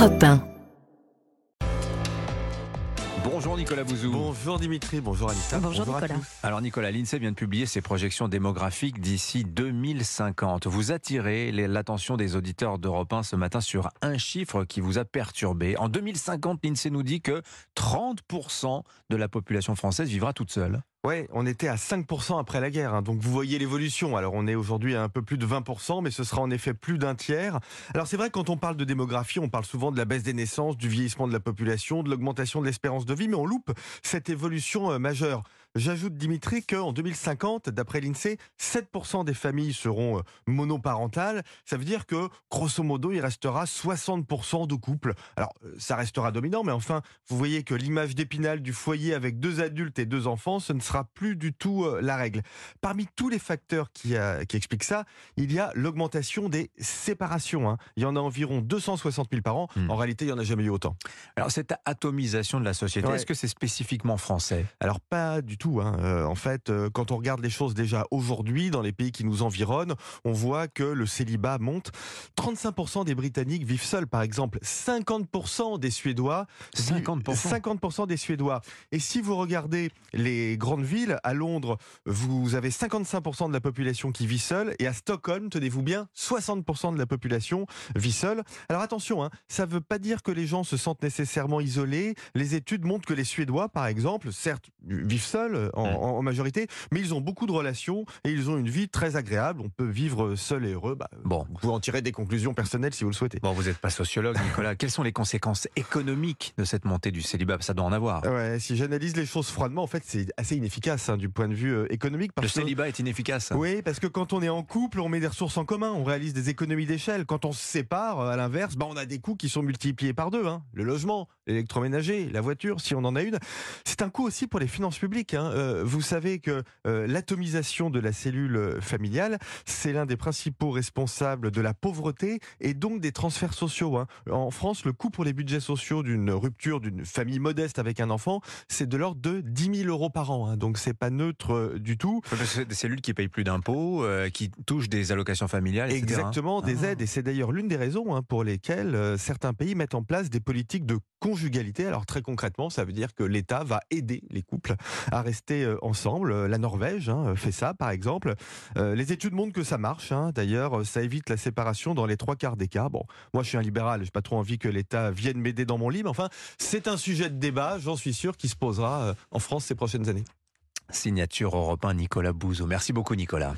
Europe 1. Bonjour Nicolas Bouzou. Bonjour Dimitri, bonjour Anissa. Bonjour à Nicolas. tous. Alors Nicolas, l'INSEE vient de publier ses projections démographiques d'ici 2050. Vous attirez l'attention des auditeurs d'Europe 1 ce matin sur un chiffre qui vous a perturbé. En 2050, l'INSEE nous dit que 30% de la population française vivra toute seule. Ouais, on était à 5% après la guerre, hein, donc vous voyez l'évolution. Alors on est aujourd'hui à un peu plus de 20%, mais ce sera en effet plus d'un tiers. Alors c'est vrai quand on parle de démographie, on parle souvent de la baisse des naissances, du vieillissement de la population, de l'augmentation de l'espérance de vie, mais on loupe cette évolution euh, majeure. J'ajoute Dimitri qu'en 2050, d'après l'INSEE, 7% des familles seront euh, monoparentales. Ça veut dire que, grosso modo, il restera 60% de couples. Alors, euh, ça restera dominant, mais enfin, vous voyez que l'image d'épinal du foyer avec deux adultes et deux enfants, ce ne sera plus du tout euh, la règle. Parmi tous les facteurs qui, qui expliquent ça, il y a l'augmentation des séparations. hein. Il y en a environ 260 000 par an. Hmm. En réalité, il n'y en a jamais eu autant. Alors cette atomisation de la société, Ouais. est-ce que c'est spécifiquement français? Alors pas du tout. hein. Euh, en fait, euh, quand on regarde les choses déjà aujourd'hui dans les pays qui nous environnent, on voit que le célibat monte. 35% des Britanniques vivent seuls, par exemple. 50% des Suédois. vivent- 50% 50% des Suédois. Et si vous regardez les grandes villes, à Londres, vous avez 55% de la population qui vit seule. Et à Stockholm, tenez-vous bien, 60% de la population vit seule. Alors attention, hein, ça ne veut pas dire que les gens se sentent nécessairement isolés. Les études montrent que les Suédois, par exemple, certes, vivent seuls en, Mm. en- majorité, mais ils ont beaucoup de relations et ils ont une vie très agréable. On peut vivre seul et heureux. Bah, Bon. Vous pouvez en tirer des conclusions personnelles si vous le souhaitez. Bon, vous n'êtes pas sociologue, Nicolas. Quelles sont les conséquences économiques de cette montée du célibat? Ça doit en avoir. Ouais, si j'analyse les choses froidement, en fait, c'est assez inefficace hein, du point de vue euh, économique. Le que, célibat est inefficace. oui, parce que quand on est en couple, on met des ressources en commun, on réalise des économies d'échelle. Quand on se sépare, euh, à l'inverse, bah, on a des coûts qui sont multipliés par deux. hein. Le logement, l'électroménager, la voiture, si on en a une. C'est un coût aussi pour les finances publiques. Hein. Euh, vous savez que euh, l'atomisation de la cellule euh, familiale, c'est l'un des principaux responsables de la pauvreté et donc des transferts sociaux. hein. En France, le coût pour les budgets sociaux d'une rupture d'une famille modeste avec un enfant, c'est de l'ordre de 10 000 euros par an. hein. Donc c'est pas neutre du tout. C'est des cellules qui payent plus d'impôts, euh, qui touchent des allocations familiales, etc. Exactement, des Ah. aides. Et c'est d'ailleurs l'une des raisons hein, pour lesquelles certains pays mettent en place des politiques de conjugalité. Alors très concrètement, ça veut dire que l'État va aider les couples à rester euh, ensemble. Euh, La Norvège hein, fait ça, par exemple. Euh, les études montrent que ça marche. hein. D'ailleurs, euh, ça évite la séparation dans les trois quarts des cas. Bon, moi je suis un libéral, j'ai pas trop envie que l'État vienne m'aider dans mon lit, mais enfin, c'est un sujet de débat, j'en suis sûr, qui se posera euh, en France ces prochaines années. Signature européen Nicolas Bouzou. Merci beaucoup Nicolas.